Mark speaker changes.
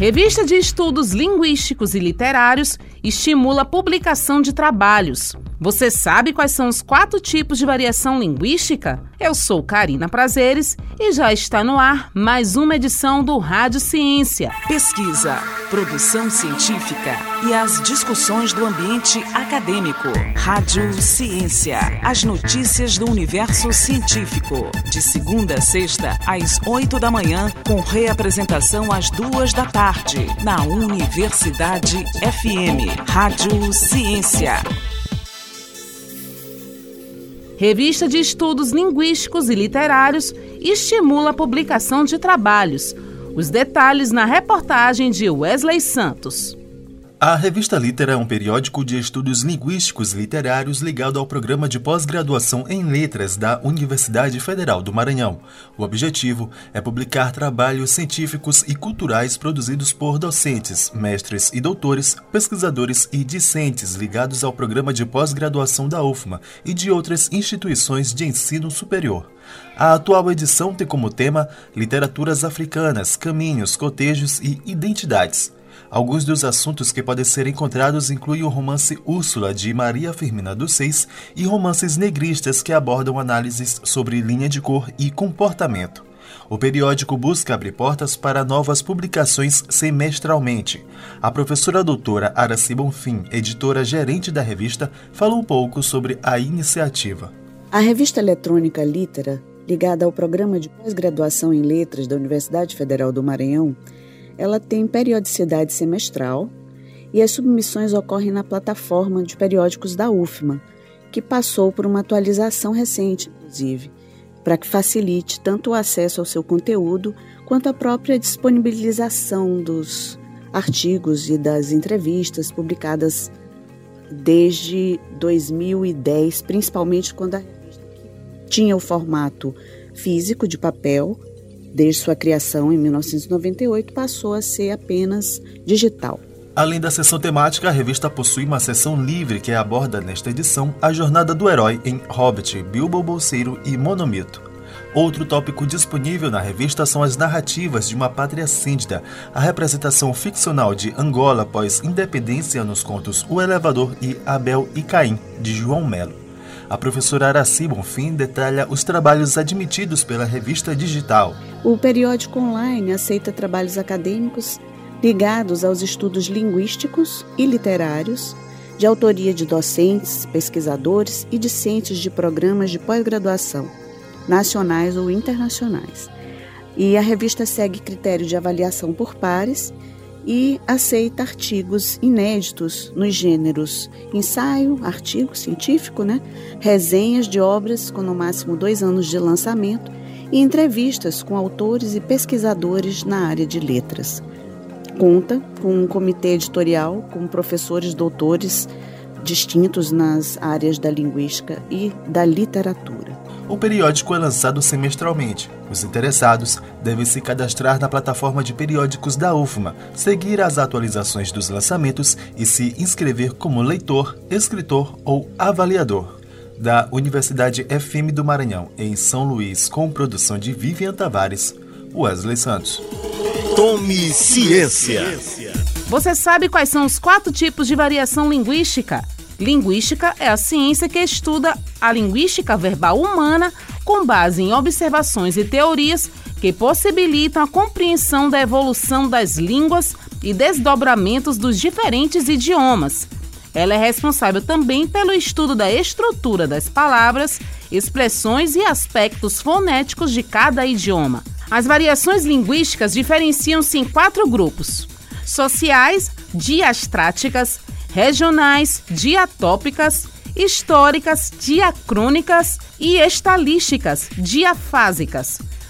Speaker 1: Revista de Estudos Linguísticos e Literários estimula a publicação de trabalhos. Você sabe quais são os quatro tipos de variação linguística? Eu sou Karina Prazeres e já está no ar mais uma edição do Rádio Ciência.
Speaker 2: Pesquisa, produção científica e as discussões do ambiente acadêmico. Rádio Ciência, as notícias do universo científico. De segunda a sexta, às oito da manhã, com reapresentação às duas da tarde, na Universidade FM. Rádio Ciência.
Speaker 1: Revista de Estudos Linguísticos e Literários estimula a publicação de trabalhos. Os detalhes na reportagem de Wesley Santos.
Speaker 3: A revista Litera é um periódico de estudos linguísticos literários ligado ao programa de pós-graduação em letras da Universidade Federal do Maranhão. O objetivo é publicar trabalhos científicos e culturais produzidos por docentes, mestres e doutores, pesquisadores e discentes ligados ao programa de pós-graduação da UFMA e de outras instituições de ensino superior. A atual edição tem como tema Literaturas Africanas, Caminhos, Cotejos e Identidades. Alguns dos assuntos que podem ser encontrados incluem o romance Úrsula, de Maria Firmina dos Seis, e romances negristas que abordam análises sobre linha de cor e comportamento. O periódico busca abrir portas para novas publicações semestralmente. A professora doutora Araci Bonfim, editora gerente da revista, falou um pouco sobre a iniciativa.
Speaker 4: A revista eletrônica Litera, ligada ao programa de pós-graduação em letras da Universidade Federal do Maranhão, ela tem periodicidade semestral e as submissões ocorrem na plataforma de periódicos da UFMA, que passou por uma atualização recente, inclusive, para que facilite tanto o acesso ao seu conteúdo quanto a própria disponibilização dos artigos e das entrevistas publicadas desde 2010, principalmente quando a revista tinha o formato físico de papel Desde sua criação em 1998, passou a ser apenas digital.
Speaker 3: Além da sessão temática, a revista possui uma sessão livre que aborda nesta edição a jornada do herói em Hobbit, Bilbo Bolseiro e Monomito. Outro tópico disponível na revista são as narrativas de uma pátria síndida, a representação ficcional de Angola após independência nos contos O Elevador e Abel e Caim, de João Melo. A professora Araci Bonfim detalha os trabalhos admitidos pela revista digital.
Speaker 4: O periódico online aceita trabalhos acadêmicos ligados aos estudos linguísticos e literários, de autoria de docentes, pesquisadores e discentes de programas de pós-graduação, nacionais ou internacionais. E a revista segue critério de avaliação por pares e aceita artigos inéditos nos gêneros ensaio, artigo científico, né? resenhas de obras com no máximo dois anos de lançamento e entrevistas com autores e pesquisadores na área de letras. Conta com um comitê editorial com professores doutores distintos nas áreas da linguística e da literatura.
Speaker 3: O periódico é lançado semestralmente. Os interessados devem se cadastrar na plataforma de periódicos da UFMA, seguir as atualizações dos lançamentos e se inscrever como leitor, escritor ou avaliador. Da Universidade FM do Maranhão, em São Luís, com produção de Vivian Tavares, Wesley Santos.
Speaker 1: Tome ciência! Você sabe quais são os quatro tipos de variação linguística? Linguística é a ciência que estuda a linguística verbal humana com base em observações e teorias que possibilitam a compreensão da evolução das línguas e desdobramentos dos diferentes idiomas. Ela é responsável também pelo estudo da estrutura das palavras, expressões e aspectos fonéticos de cada idioma. As variações linguísticas diferenciam-se em quatro grupos: sociais, diastráticas, regionais, diatópicas, históricas, diacrônicas e estalísticas, diafásicas.